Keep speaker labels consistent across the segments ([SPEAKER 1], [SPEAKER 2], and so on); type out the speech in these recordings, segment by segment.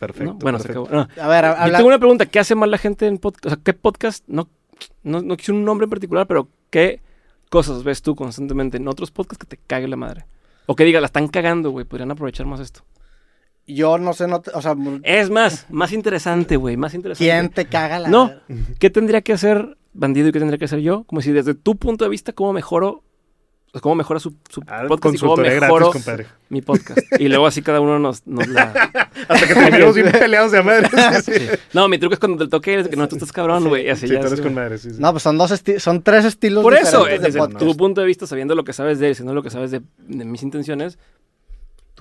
[SPEAKER 1] Perfecto.
[SPEAKER 2] ¿no? Bueno, se acabó. No.
[SPEAKER 3] A ver,
[SPEAKER 2] Yo
[SPEAKER 3] habla-
[SPEAKER 2] tengo una pregunta. ¿Qué hace mal la gente en podcast? O sea, ¿qué podcast? No, no, no quiero un nombre en particular, pero ¿qué cosas ves tú constantemente en otros podcasts que te cague la madre? O que diga, la están cagando, güey. Podrían aprovechar más esto.
[SPEAKER 3] yo no sé, no te- o sea,
[SPEAKER 2] Es más, más interesante, güey. Más interesante.
[SPEAKER 3] ¿quién te caga la
[SPEAKER 2] No. ¿Qué tendría que hacer Bandido y qué tendría que hacer yo? Como si desde tu punto de vista, ¿cómo mejoro? O sea, ¿Cómo mejora su, su
[SPEAKER 1] Ah,
[SPEAKER 2] podcast y cómo mejoro
[SPEAKER 1] gratis,
[SPEAKER 2] mi podcast? Y luego así cada uno nos, nos la...
[SPEAKER 1] Hasta que terminemos bien peleados de a madre. Sí, sí.
[SPEAKER 2] No, mi truco es cuando te toque, es que no, tú estás cabrón, güey. así
[SPEAKER 1] Sí,
[SPEAKER 2] ya
[SPEAKER 1] tú eres
[SPEAKER 2] es,
[SPEAKER 1] con
[SPEAKER 2] güey.
[SPEAKER 1] madre, sí, sí.
[SPEAKER 3] No, pues son dos esti- son tres estilos
[SPEAKER 2] Por eso,
[SPEAKER 3] de
[SPEAKER 2] desde tu punto de vista, sabiendo lo que sabes de él, siendo lo que sabes de, de mis intenciones,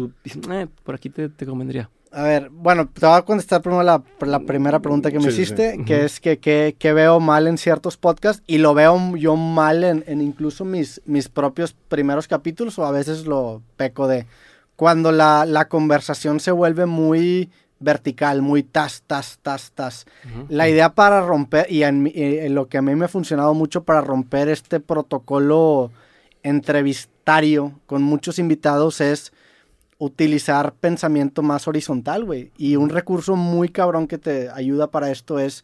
[SPEAKER 2] tú dices, eh, por aquí te, te convendría.
[SPEAKER 3] A ver, bueno, te voy a contestar primero la, la primera pregunta que me
[SPEAKER 1] Sí, sí, sí.
[SPEAKER 3] hiciste, que es que, que- que veo mal en ciertos podcasts y lo veo yo mal en, en incluso mis, mis propios primeros capítulos o a veces lo peco de cuando la, la conversación se vuelve muy vertical, muy tas, tas, tas, tas. La idea para romper, y en, y en lo que a mí me ha funcionado mucho para romper este protocolo entrevistario con muchos invitados es utilizar pensamiento más horizontal, güey. Y un recurso muy cabrón que te ayuda para esto es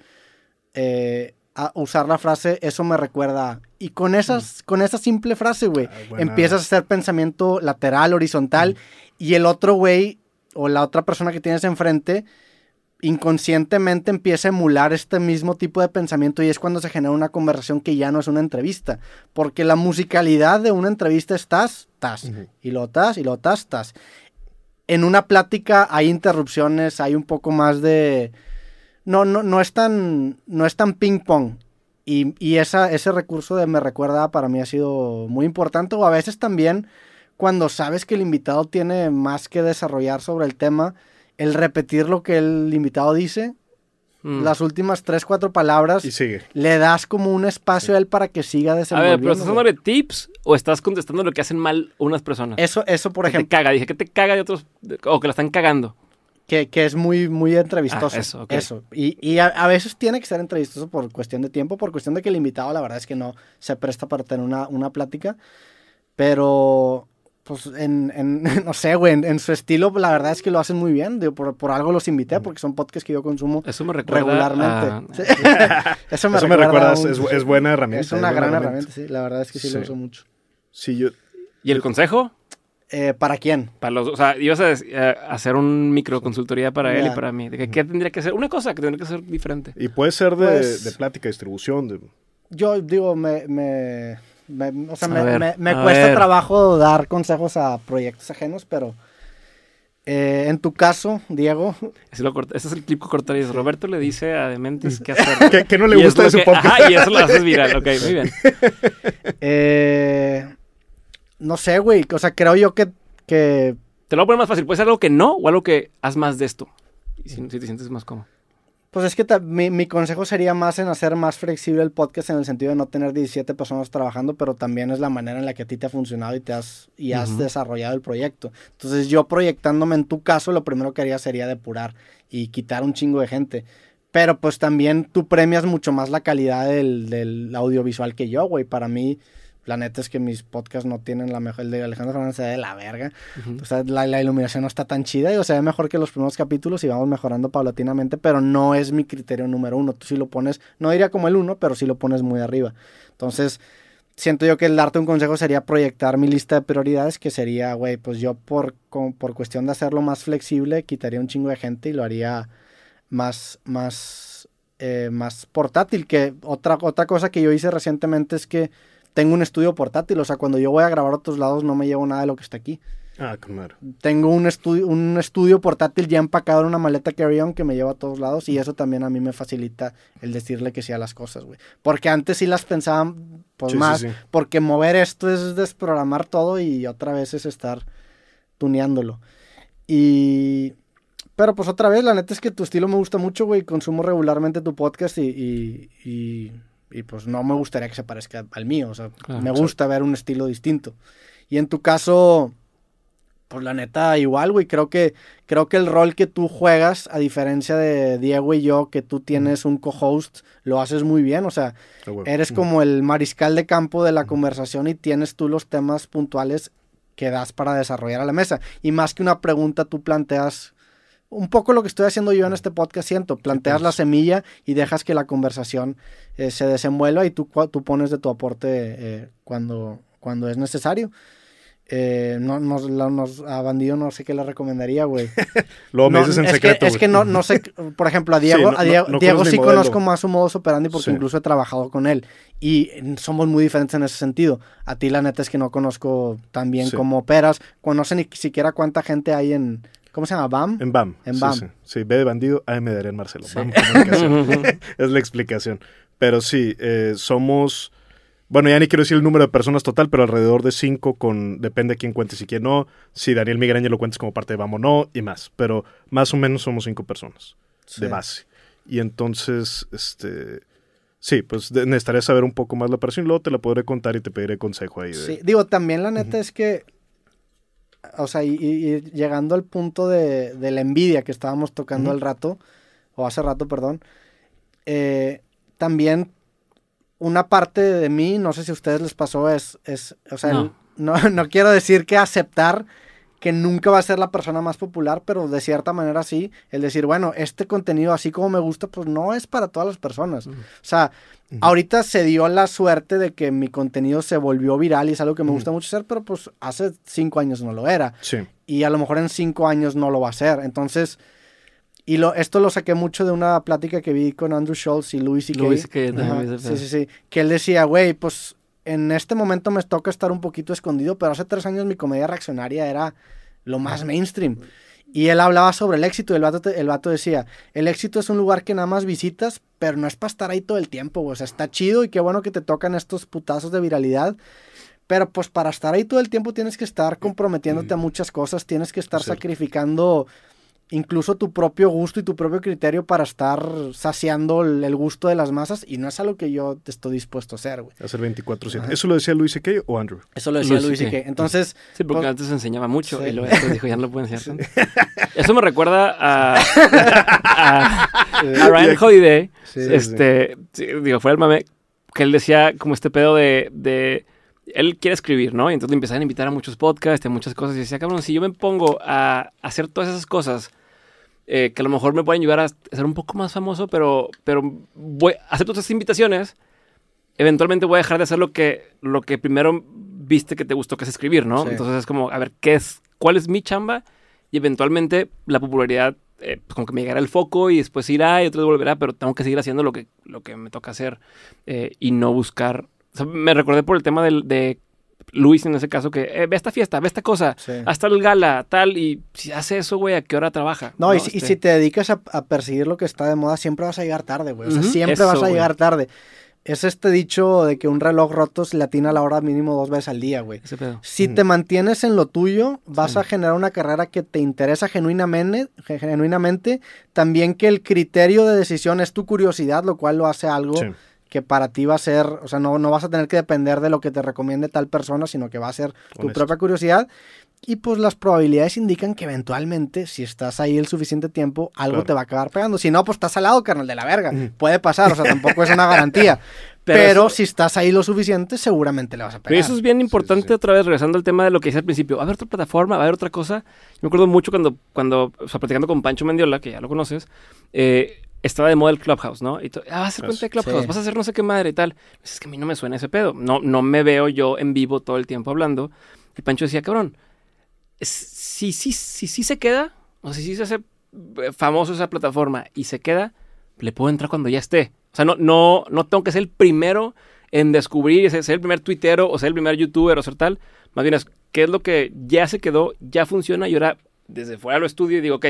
[SPEAKER 3] eh, a usar la frase, eso me recuerda. a". Y con, esas, con esa simple frase, güey,
[SPEAKER 1] Ah,
[SPEAKER 3] empiezas a hacer pensamiento lateral, horizontal, y el otro güey o la otra persona que tienes enfrente inconscientemente empieza a emular este mismo tipo de pensamiento y es cuando se genera una conversación que ya no es una entrevista. Porque la musicalidad de una entrevista es tas, tas,
[SPEAKER 1] Ujú.
[SPEAKER 3] y lo tas, y lo tas, tas. En una plática hay interrupciones, hay un poco más de... No, no, no es tan, no es tan ping pong. Y, y esa, ese recurso de me recuerda para mí ha sido muy importante. O a veces también cuando sabes que el invitado tiene más que desarrollar sobre el tema, el repetir lo que el invitado dice,
[SPEAKER 2] Mm.
[SPEAKER 3] las últimas tres, cuatro palabras,
[SPEAKER 1] Y sigue.
[SPEAKER 3] le das como un espacio a él para que siga
[SPEAKER 2] A
[SPEAKER 3] desenvolviendo.
[SPEAKER 2] ver, pero ¿estás dándole tips o estás contestando lo que hacen mal unas personas?
[SPEAKER 3] Eso, eso por
[SPEAKER 2] Que te
[SPEAKER 3] ejemplo,
[SPEAKER 2] caga, dije que te caga de otros, o que la están cagando.
[SPEAKER 3] que, que es muy, muy entrevistoso.
[SPEAKER 2] Ah, eso, ok.
[SPEAKER 3] Eso. Y, y a, a veces tiene que ser entrevistoso por cuestión de tiempo, por cuestión de que el invitado, la verdad es que no se presta para tener una, una plática. Pero, pues, en, en- no sé, güey, en, en su estilo, la verdad es que lo hacen muy bien. Digo, por, por algo los invité, porque son podcasts que yo consumo
[SPEAKER 2] Eso me recuerda
[SPEAKER 3] regularmente.
[SPEAKER 2] a-
[SPEAKER 3] Sí. Eso me
[SPEAKER 1] Eso me
[SPEAKER 3] recuerda,
[SPEAKER 1] recuerda,
[SPEAKER 3] a
[SPEAKER 1] es, buena herramienta.
[SPEAKER 3] Es una
[SPEAKER 1] buena
[SPEAKER 3] gran herramienta, sí. La verdad es que sí, lo
[SPEAKER 1] Sí.
[SPEAKER 3] uso mucho.
[SPEAKER 1] Sí, yo,
[SPEAKER 2] ¿Y el consejo?
[SPEAKER 3] Eh, ¿Para quién?
[SPEAKER 2] Para los, o sea, ibas a, hacer un micro consultoría para él y para mí. De que, ¿Qué tendría que ser? Una cosa que tendría que ser diferente.
[SPEAKER 1] y puede ser de,
[SPEAKER 3] Pues-
[SPEAKER 1] de plática, distribución. De,
[SPEAKER 3] Yo digo, me, me, me- o sea,
[SPEAKER 2] A
[SPEAKER 3] me,
[SPEAKER 2] ver,
[SPEAKER 3] me- me
[SPEAKER 2] a
[SPEAKER 3] cuesta
[SPEAKER 2] ver.
[SPEAKER 3] trabajo dar consejos a proyectos ajenos, pero eh, en tu caso, Diego,
[SPEAKER 2] Ese, lo corta- ese es el clip que cortarías. Roberto le dice a Dementes qué hacer.
[SPEAKER 1] que, que no le
[SPEAKER 2] Y
[SPEAKER 1] gusta de su
[SPEAKER 2] que-
[SPEAKER 1] podcast.
[SPEAKER 2] Ajá, y eso lo haces viral. Ok, muy bien.
[SPEAKER 3] eh, no sé, güey, o sea, creo yo que, que
[SPEAKER 2] Te lo voy a poner más fácil. Puede ser algo que no o algo que haz más de esto. Y si, si te sientes más cómodo.
[SPEAKER 3] Pues es que mi, mi consejo sería más en hacer más flexible el podcast en el sentido de no tener 17 personas trabajando, pero también es la manera en la que a ti te ha funcionado y te has, y has desarrollado el proyecto. Entonces yo proyectándome en tu caso, lo primero que haría sería depurar y quitar un chingo de gente. Pero pues también tú premias mucho más la calidad del, del audiovisual que yo, güey. Para mí, la neta es que mis podcasts no tienen la mejor. El de Alejandro Fernández se ve de la verga.
[SPEAKER 2] Ujú.
[SPEAKER 3] O sea, la, la iluminación no está tan chida y o sea, ve mejor que los primeros capítulos y vamos mejorando paulatinamente, pero no es mi criterio número uno. Tú sí lo pones, no diría como el uno, pero sí lo pones muy arriba. Entonces, siento yo que el darte un consejo sería proyectar mi lista de prioridades, que sería, güey, pues yo por, con- por cuestión de hacerlo más flexible, quitaría un chingo de gente y lo haría más, más, eh, más portátil. Que otra, otra cosa que yo hice recientemente es que tengo un estudio portátil, o sea, cuando yo voy a grabar a otros lados no me llevo nada de lo que está aquí.
[SPEAKER 1] Ah, madre.
[SPEAKER 3] Tengo un estudio, un estudio portátil ya empacado en una maleta carry-on que me lleva a todos lados y eso también a mí me facilita el decirle que sí a las cosas, güey. Porque antes sí las pensaba pues
[SPEAKER 1] Sí, sí,
[SPEAKER 3] más,
[SPEAKER 1] sí.
[SPEAKER 3] porque mover esto es desprogramar todo y otra vez es estar tuneándolo. Y... Pero pues otra vez, la neta es que tu estilo me gusta mucho, güey. Consumo regularmente tu podcast y, y, y- y, pues no me gustaría que se parezca al mío. O sea,
[SPEAKER 2] Claro,
[SPEAKER 3] me gusta ver un estilo distinto. Y en tu caso, pues la neta, igual, güey. Creo que, creo que el rol que tú juegas, a diferencia de Diego y yo, que tú tienes un co-host, lo haces muy bien. O sea,
[SPEAKER 1] Ah,
[SPEAKER 3] eres como el mariscal de campo de la conversación y tienes tú los temas puntuales que das para desarrollar a la mesa. Y más que una pregunta, tú planteas un poco lo que estoy haciendo yo en este podcast, siento. Planteas la semilla y dejas que la conversación eh, se desenvuelva y tú, tú pones de tu aporte eh, cuando, cuando es necesario. Eh, no, nos, la- nos- a Bandido no sé qué le recomendaría, güey.
[SPEAKER 1] Me
[SPEAKER 3] No,
[SPEAKER 1] dices en
[SPEAKER 3] es
[SPEAKER 1] secreto.
[SPEAKER 3] Que, es que no, no sé, por ejemplo, a
[SPEAKER 1] Sí,
[SPEAKER 3] Diego,
[SPEAKER 1] no-
[SPEAKER 3] a Diego,
[SPEAKER 1] no-
[SPEAKER 3] Diego sí conozco más su modus operandi porque
[SPEAKER 1] Sí.
[SPEAKER 3] incluso he trabajado con él. Y somos muy diferentes en ese sentido. A ti la neta es que no conozco tan bien
[SPEAKER 1] Sí.
[SPEAKER 3] cómo operas. Pues no sé ni siquiera cuánta gente hay en... ¿Cómo se llama? ¿BAM?
[SPEAKER 1] En BAM.
[SPEAKER 3] En BAM.
[SPEAKER 1] Sí, Sí, B de bandido, AM de Adrián Marcelo.
[SPEAKER 3] Sí.
[SPEAKER 1] BAM es la explicación. Pero sí, eh, somos, bueno, ya ni quiero decir el número de personas total, pero alrededor de cinco con, depende de quién cuentes y quién no. Si Daniel Migraña lo cuentes como parte de BAM o no, y más. Pero más o menos somos cinco personas de base. Y entonces, este, sí, pues necesitaría saber un poco más la operación y luego te la podré contar y te pediré consejo ahí. de-
[SPEAKER 3] Sí, digo, también la neta es que, o sea, y, llegando al punto de, de la envidia que estábamos tocando al rato, o hace rato, perdón, eh, también una parte de mí, no sé si a ustedes les pasó, es, es o sea,
[SPEAKER 2] No.
[SPEAKER 3] el- no, no quiero decir que aceptar que nunca va a ser la persona más popular, pero de cierta manera sí, el decir, bueno, este contenido así como me gusta, pues no es para todas las personas. O sea, ahorita se dio la suerte de que mi contenido se volvió viral y es algo que me gusta mucho hacer, pero pues hace cinco años no lo era.
[SPEAKER 1] Sí,
[SPEAKER 3] Y a lo mejor en cinco años no lo va a hacer. Entonces, y lo, esto lo saqué mucho de una plática que vi con Andrew Schultz y Louis C.K.
[SPEAKER 2] Louis ese
[SPEAKER 3] Sí, sí, sí. Que él decía, güey, pues en este momento me toca estar un poquito escondido, pero hace tres años mi comedia reaccionaria era lo más mainstream. Y él hablaba sobre el éxito y el vato, te- el vato decía, el éxito es un lugar que nada más visitas, pero no es para estar ahí todo el tiempo. O sea, está chido y qué bueno que te tocan estos putazos de viralidad. Pero pues para estar ahí todo el tiempo tienes que estar comprometiéndote a muchas cosas, tienes que estar
[SPEAKER 1] Sí.
[SPEAKER 3] sacrificando incluso tu propio gusto y tu propio criterio para estar saciando el, el gusto de las masas y no es algo que yo estoy dispuesto a hacer, güey.
[SPEAKER 1] hacer 24-7.
[SPEAKER 3] Ajá.
[SPEAKER 1] ¿Eso lo decía Luis C.K. o Andrew?
[SPEAKER 3] Eso lo decía
[SPEAKER 2] Luis C.K.
[SPEAKER 3] entonces
[SPEAKER 2] Sí, porque
[SPEAKER 3] Pues-
[SPEAKER 2] antes enseñaba mucho
[SPEAKER 3] Sí.
[SPEAKER 2] y luego después dijo, ya no lo pueden enseñar. Eso me recuerda a, a, a Ryan Holiday,
[SPEAKER 3] Sí,
[SPEAKER 2] este, sí, digo, fuera el mame, que él decía como este pedo de, de- él quiere escribir, ¿no? Y entonces le empezaron a invitar a muchos podcasts y a muchas cosas y decía, cabrón, si yo me pongo a hacer todas esas cosas, eh, que a lo mejor me pueden ayudar a ser un poco más famoso, pero, pero voy, acepto estas invitaciones, eventualmente voy a dejar de hacer lo que, lo que primero viste que te gustó, que es escribir, ¿no?
[SPEAKER 3] Sí.
[SPEAKER 2] Entonces es como, a ver, ¿qué es, cuál es mi chamba? Y eventualmente la popularidad, eh, pues como que me llegará el foco y después irá y vez volverá, pero tengo que seguir haciendo lo que, lo que me toca hacer eh, y no buscar. O sea, me recordé por el tema del, de Luis en ese caso, que eh, ve esta fiesta, ve esta cosa,
[SPEAKER 3] Sí.
[SPEAKER 2] hasta el gala, tal, y si hace eso, güey, ¿a qué hora trabaja?
[SPEAKER 3] No, y,
[SPEAKER 2] Este,
[SPEAKER 3] si te dedicas a, a perseguir lo que está de moda, siempre vas a llegar tarde, güey. O sea, siempre
[SPEAKER 2] eso,
[SPEAKER 3] vas a llegar tarde. Es este dicho de que un reloj roto se le atina la hora mínimo dos veces al día, güey.
[SPEAKER 2] Ese pedo.
[SPEAKER 3] Si te mantienes en lo tuyo, vas
[SPEAKER 2] Sí.
[SPEAKER 3] a generar una carrera que te interesa genuinamente, ge- genuinamente. También que el criterio de decisión es tu curiosidad, lo cual lo hace algo
[SPEAKER 1] Sí.
[SPEAKER 3] Que para ti va a ser, o sea, no, no vas a tener que depender de lo que te recomiende tal persona, sino que va a ser tu
[SPEAKER 1] Honesto.
[SPEAKER 3] propia curiosidad. Y pues las probabilidades indican que eventualmente, si estás ahí el suficiente tiempo, algo
[SPEAKER 1] Claro.
[SPEAKER 3] te va a acabar pegando. Si no, pues estás al lado, carnal, de la verga.
[SPEAKER 1] Ujú.
[SPEAKER 3] Puede pasar, o sea, tampoco es una garantía.
[SPEAKER 2] Pero
[SPEAKER 3] Pero,
[SPEAKER 2] eso-
[SPEAKER 3] si estás ahí lo suficiente, seguramente le vas a pegar.
[SPEAKER 2] Pero eso es bien importante
[SPEAKER 1] sí.
[SPEAKER 2] otra vez, regresando al tema de lo que hice al principio. ¿Va a haber otra plataforma? ¿Va a haber otra cosa? Yo me acuerdo mucho cuando, cuando o sea, platicando con Pancho Mendiola, que ya lo conoces, eh, estaba de moda el Clubhouse, ¿no? Y ah, vas a hacer cuenta de Clubhouse,
[SPEAKER 3] Sí.
[SPEAKER 2] vas a hacer no sé qué madre y tal. Es que a mí no me suena ese pedo. No, no me veo yo en vivo todo el tiempo hablando. Y Pancho decía, cabrón, si sí si, si, se queda, o si sí se hace eh, famoso esa plataforma y se queda, le puedo entrar cuando ya esté. O sea, no, no, no tengo que ser el primero en descubrir, ser, ser el primer tuitero o ser el primer youtuber o ser tal. Más bien es, ¿qué es lo que ya se quedó, ya funciona y ahora desde fuera lo estudio y digo, ok,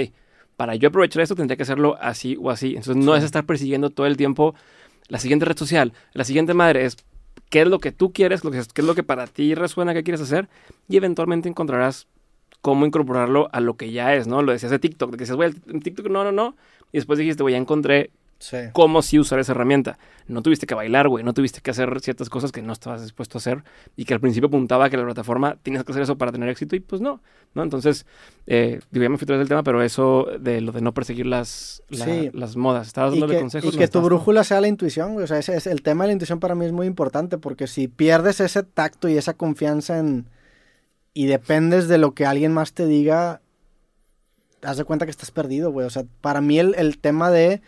[SPEAKER 2] para yo aprovechar esto tendría que hacerlo así o así. Entonces no
[SPEAKER 3] Sí.
[SPEAKER 2] es estar persiguiendo todo el tiempo la siguiente red social, la siguiente madre, es qué es lo que tú quieres, lo que, qué es lo que para ti resuena, qué quieres hacer y eventualmente encontrarás cómo incorporarlo a lo que ya es, ¿no? Lo decías de TikTok, de que dices, güey, TikTok no, no, no. Y después dijiste, güey, ya encontré
[SPEAKER 3] Sí.
[SPEAKER 2] cómo sí usar esa herramienta. No tuviste que bailar, güey, no tuviste que hacer ciertas cosas que no estabas dispuesto a hacer y que al principio apuntaba que la plataforma tienes que hacer eso para tener éxito y pues no, ¿no? Entonces, eh, digo, ya me fui atrás del tema, pero eso de lo de no perseguir las, la-
[SPEAKER 3] Sí.
[SPEAKER 2] las modas. Estabas dándole
[SPEAKER 3] que,
[SPEAKER 2] consejos.
[SPEAKER 3] y que tu brújula sea la intuición, güey. O sea, ese es el tema de la intuición para mí es muy importante porque si pierdes ese tacto y esa confianza en... y dependes de lo que alguien más te diga, haz de cuenta que estás perdido, güey. O sea, para mí el, el tema de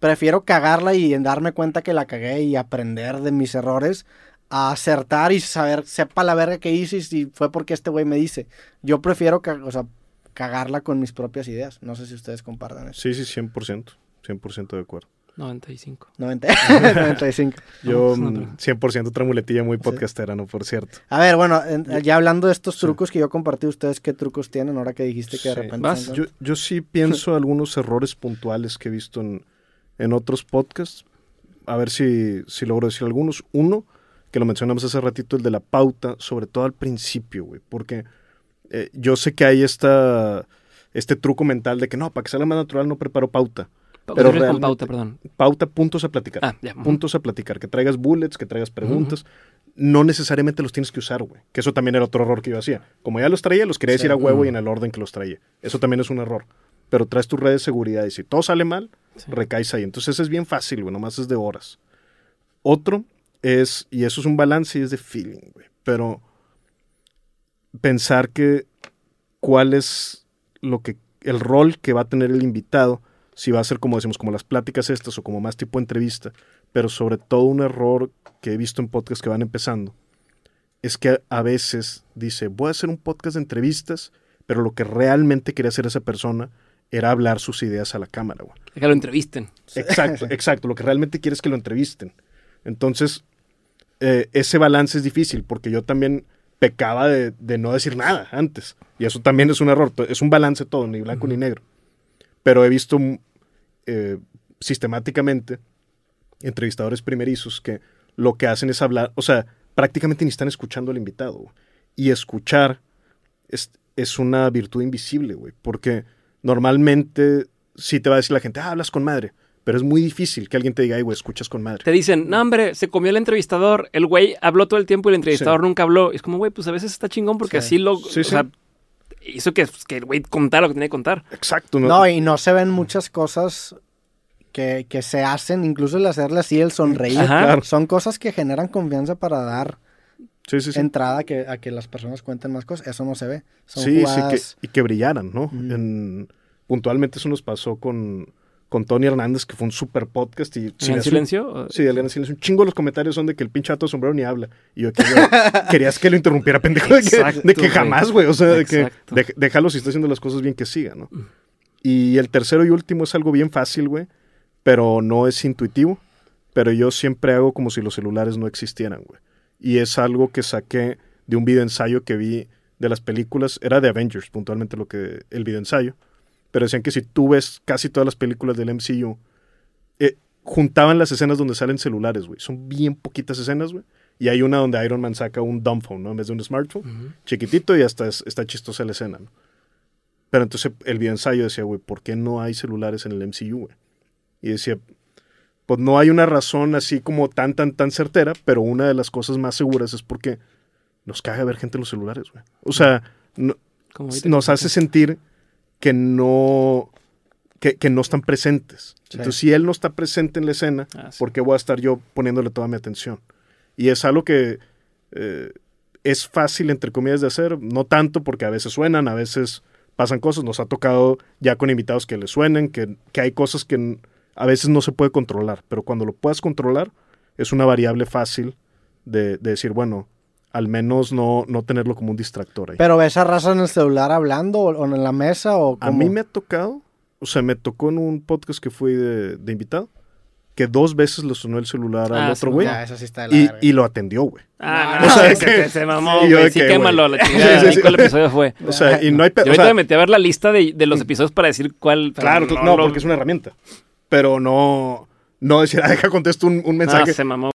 [SPEAKER 3] prefiero cagarla y en darme cuenta que la cagué y aprender de mis errores a acertar y saber, sepa la verga que hice y si fue porque este güey me dice. Yo prefiero, ca- o sea, cagarla con mis propias ideas. No sé si ustedes compartan eso.
[SPEAKER 1] Sí, sí, 100%. 100% de acuerdo.
[SPEAKER 2] 95.
[SPEAKER 3] 90, 95.
[SPEAKER 1] Yo,
[SPEAKER 2] No,
[SPEAKER 1] mm,
[SPEAKER 2] no,
[SPEAKER 1] 100% otra muletilla muy podcastera, ¿no? Por cierto.
[SPEAKER 3] A ver, bueno, en- ya hablando de estos trucos que yo compartí, ¿ustedes qué trucos tienen ahora que dijiste que de
[SPEAKER 1] Sí.
[SPEAKER 3] repente...
[SPEAKER 2] Vas,
[SPEAKER 3] se
[SPEAKER 1] Yo, yo sí pienso algunos errores puntuales que he visto en, en otros podcasts. A ver si, si logro decir algunos. Uno, que lo mencionamos hace ratito, el de la pauta, sobre todo al principio, güey. Porque eh, yo sé que hay esta, este truco mental de que no, para que salga más natural no preparo pauta.
[SPEAKER 2] Pero con pauta, perdón.
[SPEAKER 1] Pauta, puntos a platicar.
[SPEAKER 2] Ah,
[SPEAKER 1] puntos a platicar, que traigas bullets, que traigas preguntas. No necesariamente los tienes que usar, güey. Que eso también era otro error que yo hacía. Como ya los traía, los quería
[SPEAKER 3] Sí.
[SPEAKER 1] decir a huevo y en el orden que los traía. Eso también es un error. Pero traes tu red de seguridad y si todo sale mal,
[SPEAKER 2] Sí.
[SPEAKER 1] recaes ahí. Entonces es bien fácil, güey. Nomás es de horas. Otro es, y eso es un balance y es de feeling, güey. Pero pensar que cuál es lo que, el rol que va a tener el invitado, si va a ser como decimos, como las pláticas estas o como más tipo entrevista, pero sobre todo un error que he visto en podcasts que van empezando, es que a veces dice, voy a hacer un podcast de entrevistas, pero lo que realmente quería hacer esa persona era hablar sus ideas a la cámara, güey.
[SPEAKER 2] Que lo entrevisten.
[SPEAKER 1] Exacto, exacto. Lo que realmente quiere es que lo entrevisten. Entonces, eh, ese balance es difícil porque yo también pecaba de, de no decir nada antes. Y eso también es un error. Es un balance todo, ni blanco ni negro. Pero he visto eh, sistemáticamente entrevistadores primerizos que lo que hacen es hablar, o sea, prácticamente ni están escuchando al invitado. güey. Y escuchar es, es una virtud invisible, güey, porque normalmente sí te va a decir la gente, ah, hablas con madre, pero es muy difícil que alguien te diga, ay, güey, escuchas con madre.
[SPEAKER 2] Te dicen, no, hombre, se comió el entrevistador, el güey habló todo el tiempo y el entrevistador nunca habló. Y es como, güey, pues a veces está chingón porque
[SPEAKER 3] Sí.
[SPEAKER 2] así lo.
[SPEAKER 1] Sí,
[SPEAKER 2] o
[SPEAKER 1] sí.
[SPEAKER 2] sea, hizo que, que el güey contara lo que tenía que contar.
[SPEAKER 1] Exacto,
[SPEAKER 3] No, y no se ven muchas cosas que, que se hacen, incluso el hacerle así, el sonreír.
[SPEAKER 2] Ajá.
[SPEAKER 3] Son cosas que generan confianza para dar
[SPEAKER 1] sí, sí, sí.
[SPEAKER 3] entrada a que, a que las personas cuenten más cosas. Eso no se ve. Son
[SPEAKER 1] sí, sí,
[SPEAKER 3] jugadas-
[SPEAKER 1] que, y que brillaran, ¿no? En- puntualmente eso nos pasó con, con Tony Hernández, que fue un super podcast y
[SPEAKER 2] ¿En
[SPEAKER 1] si
[SPEAKER 2] el
[SPEAKER 1] le hace un-
[SPEAKER 2] silencio?
[SPEAKER 1] Sí, de Elena Silencio. Un chingo de los comentarios son de que el pinche vato de sombrero ni habla. Y yo, que, querías que lo interrumpiera, pendejo. De que,
[SPEAKER 2] Exacto,
[SPEAKER 1] de que
[SPEAKER 2] güey.
[SPEAKER 1] jamás, güey. O sea, de que dej- déjalo si está haciendo las cosas bien que siga, ¿no? Y el tercero y último es algo bien fácil, güey. Pero no es intuitivo. Pero yo siempre hago como si los celulares no existieran, güey. Y es algo que saqué de un video ensayo que vi de las películas. Era de Avengers, puntualmente lo que el video ensayo. Pero decían que si tú ves casi todas las películas del MCU, eh, juntaban las escenas donde salen celulares, güey. Son bien poquitas escenas, güey. Y hay una donde Iron Man saca un dumb phone, ¿no? En vez de un smartphone. Chiquitito y hasta es- está chistosa la escena, ¿no? Pero entonces el video ensayo decía, güey, ¿por qué no hay celulares en el MCU, güey? Y decía, pues no hay una razón así como tan, tan, tan certera, pero una de las cosas más seguras es porque nos caga ver gente en los celulares, güey. O sea, no- nos hace sentir que no que, que no están presentes.
[SPEAKER 3] Sí.
[SPEAKER 1] Entonces, si él no está presente en la escena,
[SPEAKER 2] Ah, sí.
[SPEAKER 1] ¿por qué voy a estar yo poniéndole toda mi atención? Y es algo que eh, es fácil, entre comillas, de hacer, no tanto porque a veces suenan, a veces pasan cosas, nos ha tocado ya con invitados que les suenen, que, que hay cosas que a veces no se puede controlar, pero cuando lo puedas controlar, es una variable fácil de, de decir, bueno, al menos no, no tenerlo como un distractor ahí.
[SPEAKER 3] Pero ves a raza en el celular hablando o, en la mesa o
[SPEAKER 1] A
[SPEAKER 3] cómo?
[SPEAKER 1] mí me ha tocado, o sea, me tocó en un podcast que fui de, de invitado, que dos veces le sonó el celular al
[SPEAKER 2] Ah,
[SPEAKER 1] otro
[SPEAKER 2] sí,
[SPEAKER 1] güey
[SPEAKER 3] sí está de la
[SPEAKER 1] y, y lo atendió, güey.
[SPEAKER 2] Ah,
[SPEAKER 3] No,
[SPEAKER 1] o sea,
[SPEAKER 2] ese
[SPEAKER 1] que-
[SPEAKER 2] que se mamó, güey. Sí,
[SPEAKER 1] que,
[SPEAKER 2] quémalo a la chingada.
[SPEAKER 1] Sí, sí,
[SPEAKER 2] ¿Y
[SPEAKER 1] sí.
[SPEAKER 2] ¿Cuál episodio fue?
[SPEAKER 1] O sea, y no hay... pe-
[SPEAKER 2] Yo
[SPEAKER 1] o
[SPEAKER 2] ahorita
[SPEAKER 1] sea,
[SPEAKER 2] me metí a ver la lista de, de los episodios para decir cuál.
[SPEAKER 1] claro,
[SPEAKER 2] no
[SPEAKER 1] no, porque es una herramienta. Pero no, no decir, ah, deja contesto un, un
[SPEAKER 2] No,
[SPEAKER 1] mensaje.
[SPEAKER 2] se mamó.